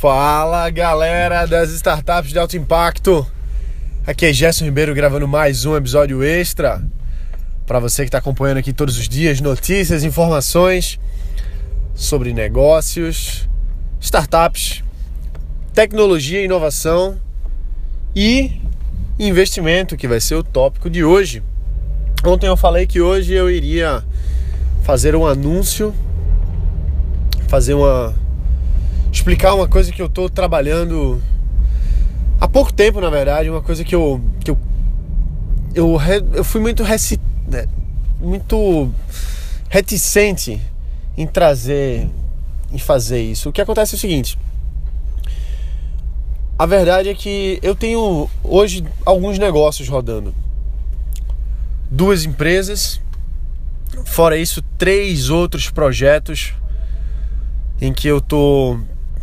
Fala galera das startups de alto impacto. Aqui é Gerson Ribeiro gravando mais um episódio extra para você que está acompanhando aqui todos os dias notícias, informações sobre negócios, startups, tecnologia inovação e investimento, que vai ser o tópico de hoje. Ontem eu falei que hoje eu iria fazer um anúncio, fazer uma explicar uma coisa que eu estou trabalhando há pouco tempo, na verdade, uma coisa que eu que eu eu, eu fui muito reci, né, muito reticente em trazer e fazer isso. O que acontece é o seguinte: a verdade é que eu tenho hoje alguns negócios rodando. Duas empresas, fora isso, três outros projetos em que eu tô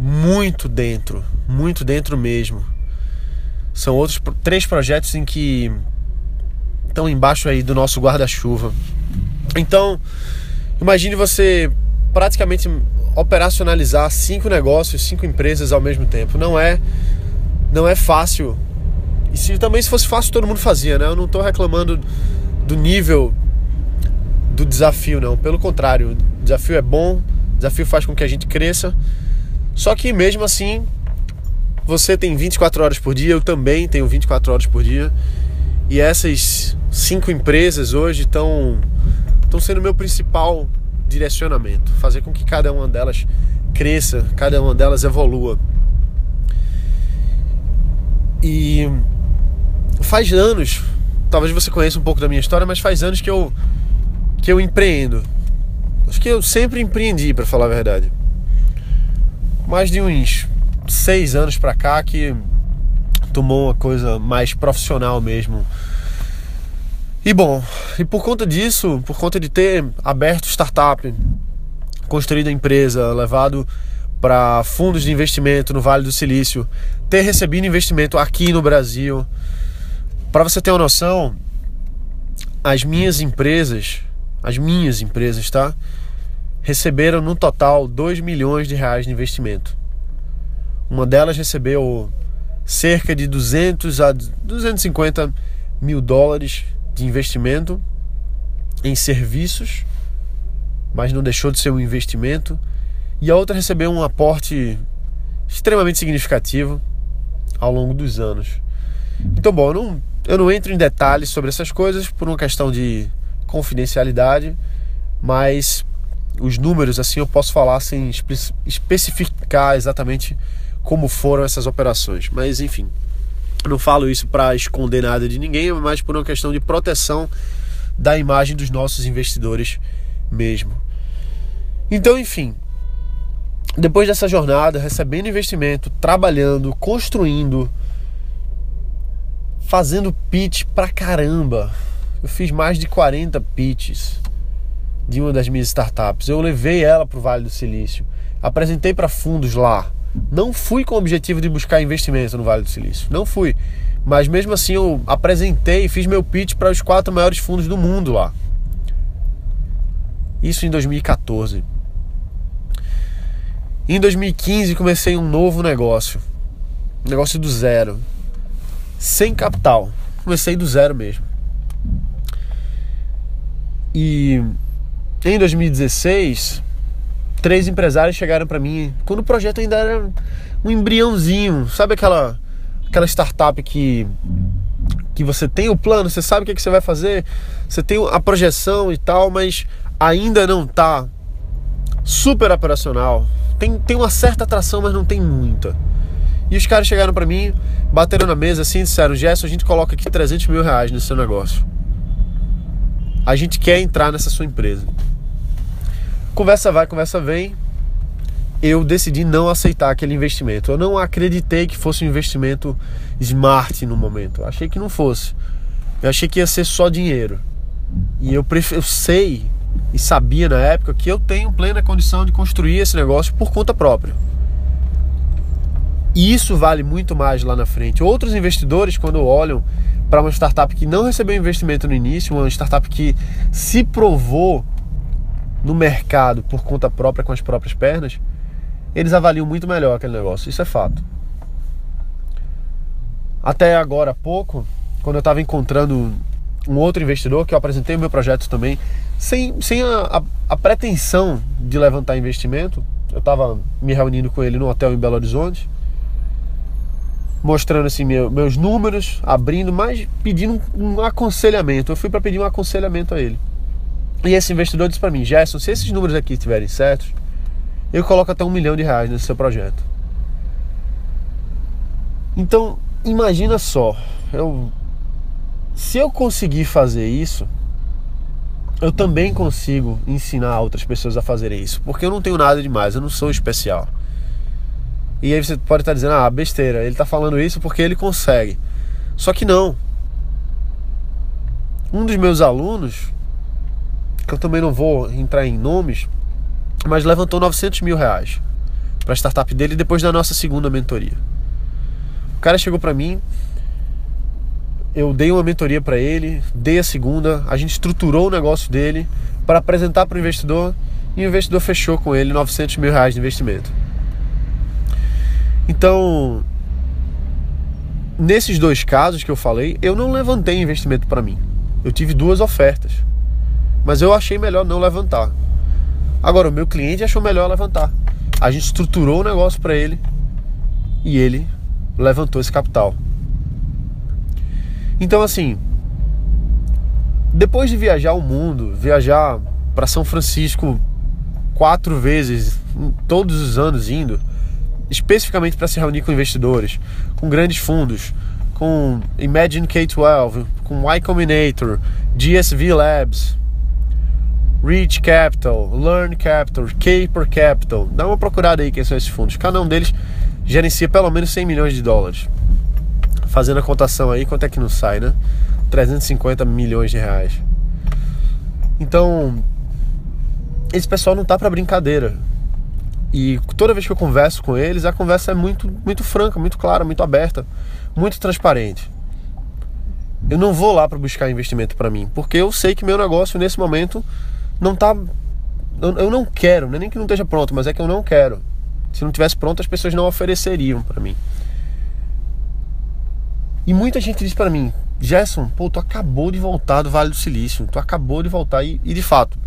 muito dentro, muito dentro mesmo. São outros três projetos em que estão embaixo aí do nosso guarda-chuva. Então, imagine você praticamente operacionalizar cinco negócios, cinco empresas ao mesmo tempo. Não é, não é fácil. E se também se fosse fácil todo mundo fazia, né? Eu não estou reclamando do nível do desafio, não. Pelo contrário, o desafio é bom, o desafio faz com que a gente cresça. Só que mesmo assim, você tem 24 horas por dia, eu também tenho 24 horas por dia. E essas cinco empresas hoje estão estão sendo meu principal direcionamento, fazer com que cada uma delas cresça, cada uma delas evolua. E faz anos, talvez você conheça um pouco da minha história, mas faz anos que eu que eu empreendo. Acho que eu sempre empreendi, para falar a verdade mais de uns seis anos para cá que tomou uma coisa mais profissional mesmo. E bom, e por conta disso, por conta de ter aberto startup, construído a empresa, levado para fundos de investimento no Vale do Silício, ter recebido investimento aqui no Brasil, para você ter uma noção, as minhas empresas, as minhas empresas, tá? Receberam no total 2 milhões de reais de investimento. Uma delas recebeu cerca de 200 a 250 mil dólares de investimento em serviços, mas não deixou de ser um investimento. E a outra recebeu um aporte extremamente significativo ao longo dos anos. Então, bom, eu não, eu não entro em detalhes sobre essas coisas por uma questão de confidencialidade, mas os números, assim eu posso falar sem espe especificar exatamente como foram essas operações. Mas enfim, não falo isso para esconder nada de ninguém, mas por uma questão de proteção da imagem dos nossos investidores mesmo. Então, enfim, depois dessa jornada, recebendo investimento, trabalhando, construindo, fazendo pitch pra caramba. Eu fiz mais de 40 pitches de uma das minhas startups. Eu levei ela para o Vale do Silício, apresentei para fundos lá. Não fui com o objetivo de buscar investimento no Vale do Silício, não fui. Mas mesmo assim eu apresentei, fiz meu pitch para os quatro maiores fundos do mundo lá. Isso em 2014. Em 2015 comecei um novo negócio. Um negócio do zero. Sem capital. Comecei do zero mesmo. E em 2016, três empresários chegaram para mim quando o projeto ainda era um embriãozinho, sabe aquela aquela startup que que você tem o plano, você sabe o que, é que você vai fazer, você tem a projeção e tal, mas ainda não tá super operacional. Tem, tem uma certa atração, mas não tem muita. E os caras chegaram para mim, bateram na mesa assim, disseram: Gerson, a gente coloca aqui 300 mil reais nesse seu negócio. A gente quer entrar nessa sua empresa. Conversa vai, conversa vem. Eu decidi não aceitar aquele investimento. Eu não acreditei que fosse um investimento smart no momento. Eu achei que não fosse. Eu achei que ia ser só dinheiro. E eu, eu sei e sabia na época que eu tenho plena condição de construir esse negócio por conta própria. E isso vale muito mais lá na frente. Outros investidores, quando olham para uma startup que não recebeu investimento no início, uma startup que se provou no mercado por conta própria com as próprias pernas, eles avaliam muito melhor aquele negócio. Isso é fato. Até agora há pouco, quando eu estava encontrando um outro investidor, que eu apresentei o meu projeto também, sem, sem a, a, a pretensão de levantar investimento, eu estava me reunindo com ele no hotel em Belo Horizonte, mostrando assim meu, meus números, abrindo, mas pedindo um, um aconselhamento. Eu fui para pedir um aconselhamento a ele. E esse investidor disse para mim, Gerson, se esses números aqui estiverem certos, eu coloco até um milhão de reais nesse seu projeto. Então, imagina só, eu, se eu conseguir fazer isso, eu também consigo ensinar outras pessoas a fazerem isso, porque eu não tenho nada demais, eu não sou especial. E aí você pode estar dizendo, ah, besteira, ele está falando isso porque ele consegue. Só que não. Um dos meus alunos, que eu também não vou entrar em nomes, mas levantou 900 mil reais para a startup dele depois da nossa segunda mentoria. O cara chegou para mim, eu dei uma mentoria para ele, dei a segunda, a gente estruturou o negócio dele para apresentar para o investidor e o investidor fechou com ele 900 mil reais de investimento. Então, nesses dois casos que eu falei, eu não levantei investimento para mim. Eu tive duas ofertas, mas eu achei melhor não levantar. Agora, o meu cliente achou melhor levantar. A gente estruturou o negócio para ele e ele levantou esse capital. Então, assim, depois de viajar o mundo, viajar para São Francisco quatro vezes, todos os anos indo, especificamente para se reunir com investidores, com grandes fundos, com Imagine K12, com Y Combinator, GSV Labs, Reach Capital, Learn Capital, Caper Capital. Dá uma procurada aí quem são esses fundos. Cada um deles gerencia pelo menos 100 milhões de dólares. Fazendo a cotação aí, quanto é que não sai, né? 350 milhões de reais. Então, esse pessoal não tá para brincadeira. E toda vez que eu converso com eles, a conversa é muito, muito franca, muito clara, muito aberta, muito transparente. Eu não vou lá para buscar investimento para mim, porque eu sei que meu negócio nesse momento não tá. Eu, eu não quero, não é nem que não esteja pronto, mas é que eu não quero. Se não tivesse pronto, as pessoas não ofereceriam para mim. E muita gente diz para mim, Gerson, pô, tu acabou de voltar do Vale do Silício, tu acabou de voltar e, e de fato,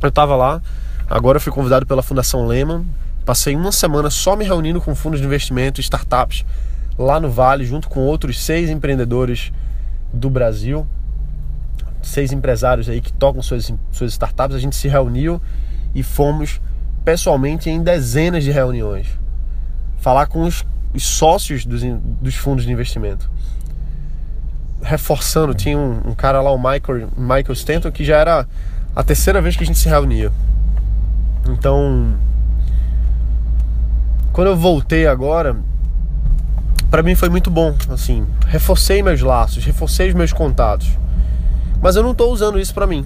eu tava lá Agora eu fui convidado pela Fundação Lehman. Passei uma semana só me reunindo com fundos de investimento startups lá no Vale, junto com outros seis empreendedores do Brasil, seis empresários aí que tocam suas, suas startups. A gente se reuniu e fomos pessoalmente em dezenas de reuniões falar com os, os sócios dos, dos, fundos de investimento. Reforçando, tinha um, um cara lá, o Michael, Michael Stanton, que já era a terceira vez que a gente se reunia. Então, quando eu voltei agora, para mim foi muito bom, assim, reforcei meus laços, reforcei os meus contatos. Mas eu não estou usando isso para mim.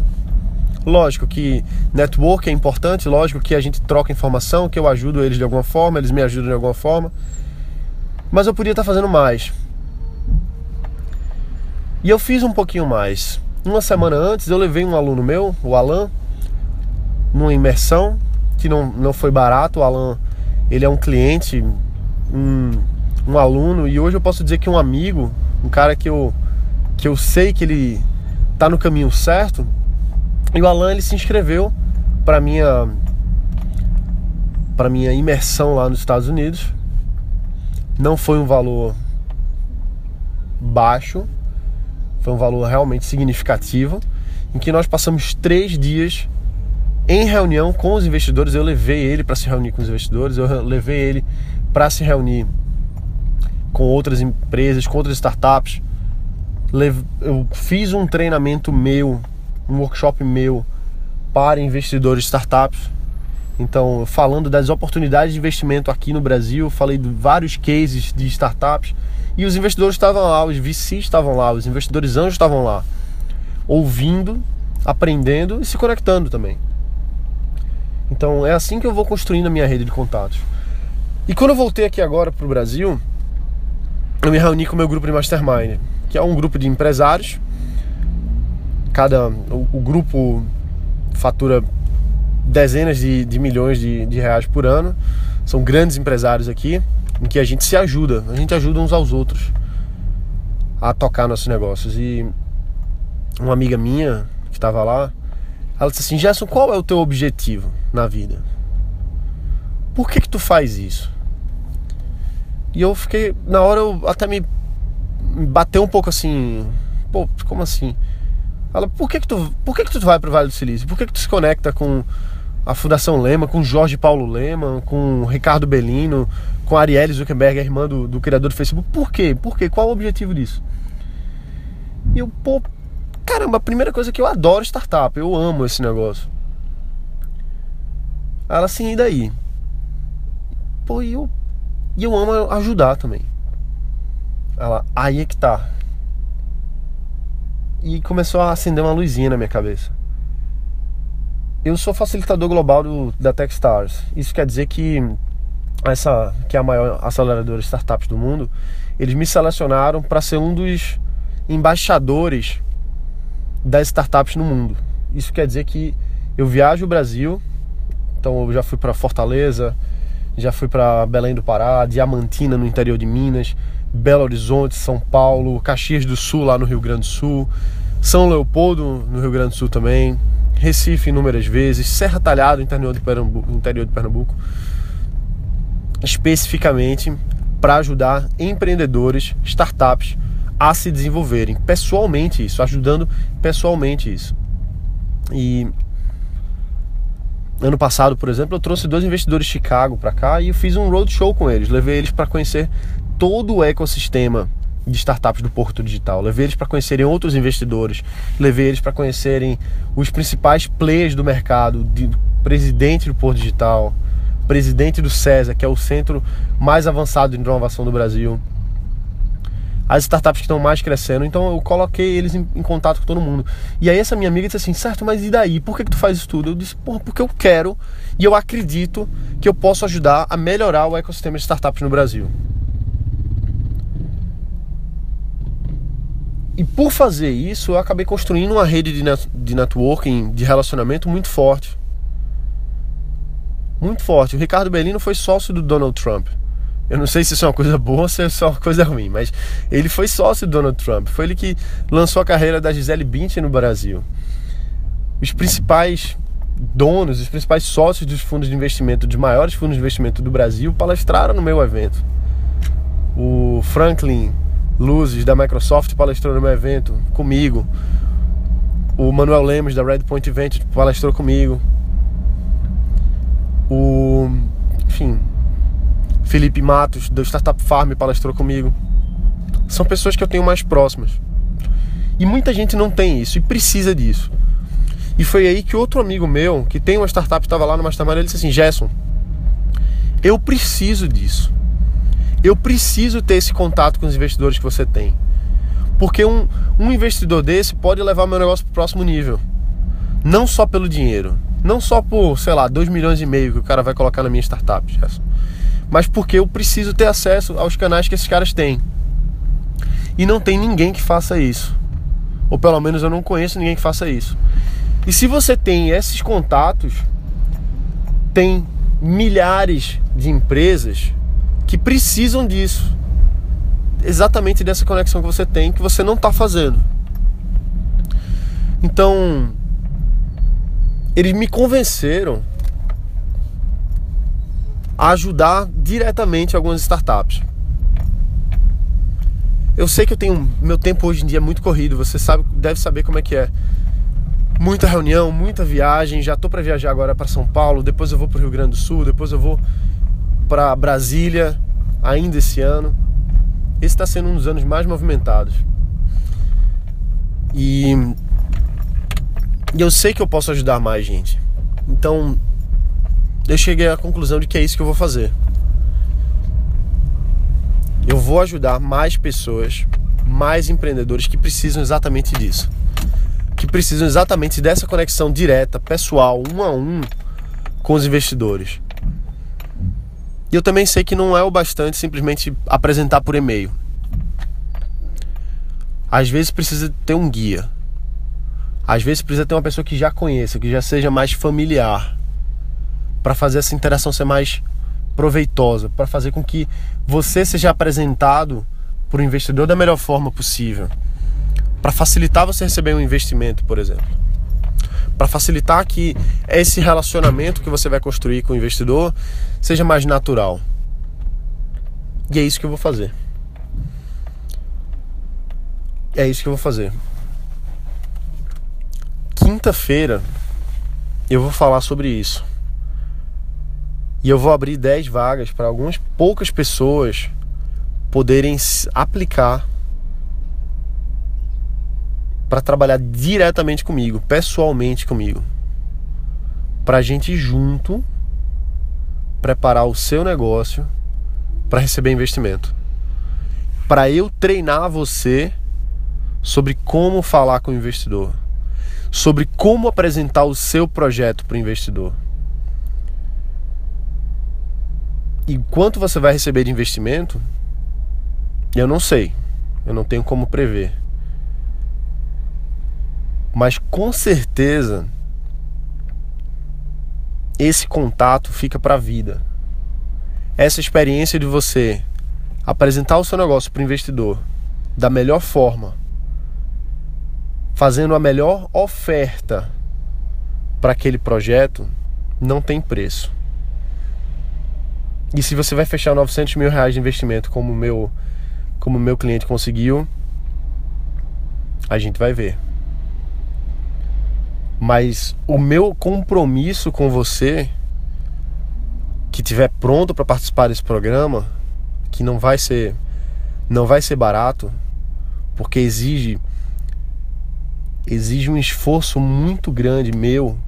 Lógico que network é importante, lógico que a gente troca informação, que eu ajudo eles de alguma forma, eles me ajudam de alguma forma. Mas eu podia estar tá fazendo mais. E eu fiz um pouquinho mais. Uma semana antes eu levei um aluno meu, o Alan, numa imersão que não, não foi barato. O Alan, ele é um cliente, um, um aluno, e hoje eu posso dizer que um amigo, um cara que eu, que eu sei que ele tá no caminho certo. E o Alan, ele se inscreveu para minha para minha imersão lá nos Estados Unidos. Não foi um valor baixo, foi um valor realmente significativo, em que nós passamos três dias em reunião com os investidores, eu levei ele para se reunir com os investidores, eu levei ele para se reunir com outras empresas, com outras startups. Eu fiz um treinamento meu, um workshop meu para investidores startups. Então, falando das oportunidades de investimento aqui no Brasil, falei de vários cases de startups e os investidores estavam lá, os VCs estavam lá, os investidores anjos estavam lá, ouvindo, aprendendo e se conectando também. Então é assim que eu vou construindo a minha rede de contatos. E quando eu voltei aqui agora para o Brasil, eu me reuni com o meu grupo de mastermind, que é um grupo de empresários. Cada o, o grupo fatura dezenas de, de milhões de, de, reais por ano. são grandes empresários aqui, em que a gente se ajuda, a gente ajuda uns aos outros a tocar nossos negócios. E uma amiga minha que estava lá, ela disse assim: Gerson, qual é o teu objetivo na vida? Por que que tu faz isso? E eu fiquei, na hora eu até me bateu um pouco assim, pô, como assim? Ela, por que que tu, por que que tu vai pro Vale do Silício? Por que que tu se conecta com a Fundação Lema, com Jorge Paulo Lema, com Ricardo Bellino, com Arielle Zuckerberg, a irmã do, do criador do Facebook? Por quê? Por quê? Qual o objetivo disso? E eu, pô, caramba, a primeira coisa é que eu adoro startup, eu amo esse negócio. Ela assim, e daí? Pô, e eu, e eu amo ajudar também. Ela, aí é que tá. E começou a acender uma luzinha na minha cabeça. Eu sou facilitador global do, da Techstars. Isso quer dizer que essa que é a maior aceleradora de startups do mundo, eles me selecionaram para ser um dos embaixadores das startups no mundo. Isso quer dizer que eu viajo o Brasil, então eu já fui para Fortaleza, já fui para Belém do Pará, Diamantina no interior de Minas, Belo Horizonte, São Paulo, Caxias do Sul lá no Rio Grande do Sul, São Leopoldo no Rio Grande do Sul também, Recife inúmeras vezes, Serra Talhada, interior de Pernambuco, interior de Pernambuco especificamente para ajudar empreendedores, startups a se desenvolverem pessoalmente isso, ajudando pessoalmente isso. E ano passado, por exemplo, eu trouxe dois investidores de Chicago para cá e eu fiz um roadshow com eles, levei eles para conhecer todo o ecossistema de startups do Porto Digital. Levei eles para conhecerem outros investidores, levei eles para conhecerem os principais players do mercado, de presidente do Porto Digital, presidente do CESA, que é o centro mais avançado de inovação do Brasil. As startups que estão mais crescendo, então eu coloquei eles em, em, contato com todo mundo. E aí essa minha amiga disse assim, certo, mas e daí? Por que, que tu faz isso tudo? Eu disse, porra, porque eu quero e eu acredito que eu posso ajudar a melhorar o ecossistema de startups no Brasil. E por fazer isso, eu acabei construindo uma rede de, net, de networking, de relacionamento muito forte. Muito forte. O Ricardo Bellino foi sócio do Donald Trump. Eu não sei se isso é uma coisa boa ou se é uma coisa ruim, mas ele foi sócio do Donald Trump. Foi ele que lançou a carreira da Gisele Bündchen no Brasil. Os principais donos, os principais sócios dos fundos de investimento, dos maiores fundos de investimento do Brasil, palestraram no meu evento. O Franklin Luzes da Microsoft palestrou no meu evento comigo. O Manuel Lemos da Redpoint Event palestrou comigo. O, enfim, Felipe Matos do Startup Farm palestrou comigo. São pessoas que eu tenho mais próximas. E muita gente não tem isso e precisa disso. E foi aí que outro amigo meu, que tem uma startup, estava lá no Mastermind, ele disse assim: Gerson, eu preciso disso eu preciso ter esse contato com os investidores que você tem. Porque um, um investidor desse pode levar meu negócio para o próximo nível. Não só pelo dinheiro. Não só por, sei lá, 2 milhões e meio que o cara vai colocar na minha startup, Gerson. Mas porque eu preciso ter acesso aos canais que esses caras têm. E não tem ninguém que faça isso. Ou pelo menos eu não conheço ninguém que faça isso. E se você tem esses contatos, tem milhares de empresas que precisam disso. Exatamente dessa conexão que você tem que você não está fazendo. Então, eles me convenceram a ajudar diretamente algumas startups. Eu sei que eu tenho meu tempo hoje em dia é muito corrido, você sabe, deve saber como é que é. Muita reunião, muita viagem, já tô para viajar agora para São Paulo, depois eu vou para o Rio Grande do Sul, depois eu vou para Brasília ainda esse ano. Esse está sendo um dos anos mais movimentados. E, eu sei que eu posso ajudar mais gente. Então eu cheguei à conclusão de que é isso que eu vou fazer. Eu vou ajudar mais pessoas, mais empreendedores que precisam exatamente disso. Que precisam exatamente dessa conexão direta, pessoal, um a um com os investidores. E eu também sei que não é o bastante simplesmente apresentar por e-mail. Às vezes precisa ter um guia. Às vezes precisa ter uma pessoa que já conheça, que já seja mais familiar, para fazer essa interação ser mais proveitosa, para fazer com que você seja apresentado para o investidor da melhor forma possível. Para facilitar você receber um investimento, por exemplo. Para facilitar que esse relacionamento que você vai construir com o investidor seja mais natural. E é isso que eu vou fazer. É isso que eu vou fazer. Quinta-feira eu vou falar sobre isso. E eu vou abrir 10 vagas para algumas poucas pessoas poderem aplicar para trabalhar diretamente comigo, pessoalmente comigo. Para a gente junto preparar o seu negócio para receber investimento. Para eu treinar você sobre como falar com o investidor, sobre como apresentar o seu projeto para o investidor. E quanto você vai receber de investimento, eu não sei. Eu não tenho como prever. Mas com certeza esse contato fica para a vida. Essa experiência de você apresentar o seu negócio para o investidor da melhor forma, fazendo a melhor oferta para aquele projeto, não tem preço. E se você vai fechar 900 mil reais de investimento como meu como meu cliente conseguiu, a gente vai ver. Mas o meu compromisso com você que tiver pronto para participar desse programa, que não vai ser não vai ser barato, porque exige exige um esforço muito grande meu.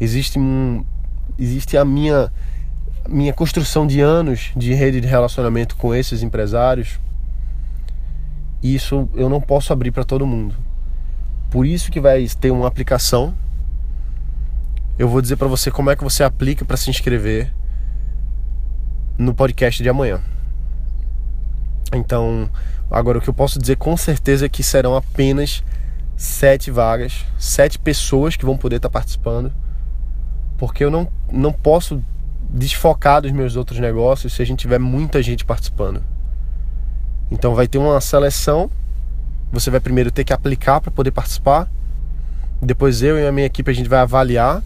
Existe um existe a minha minha construção de anos de rede de relacionamento com esses empresários isso eu não posso abrir para todo mundo. Por isso que vai ter uma aplicação. Eu vou dizer para você como é que você aplica para se inscrever no podcast de amanhã. Então, agora o que eu posso dizer com certeza é que serão apenas sete vagas, sete pessoas que vão poder estar participando, porque eu não, não posso desfocar dos meus outros negócios se a gente tiver muita gente participando. Então vai ter uma seleção. Você vai primeiro ter que aplicar para poder participar. Depois eu e a minha equipe a gente vai avaliar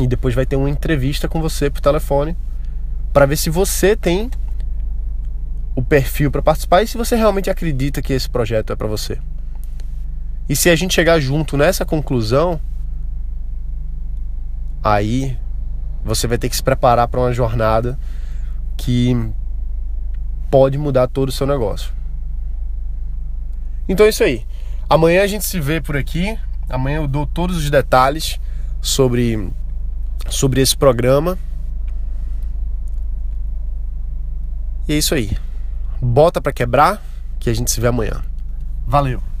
e depois vai ter uma entrevista com você por telefone para ver se você tem o perfil para participar e se você realmente acredita que esse projeto é para você. E se a gente chegar junto nessa conclusão, aí você vai ter que se preparar para uma jornada que pode mudar todo o seu negócio. Então é isso aí. Amanhã a gente se vê por aqui. Amanhã eu dou todos os detalhes sobre, sobre esse programa. E é isso aí. Bota para quebrar que a gente se vê amanhã. Valeu!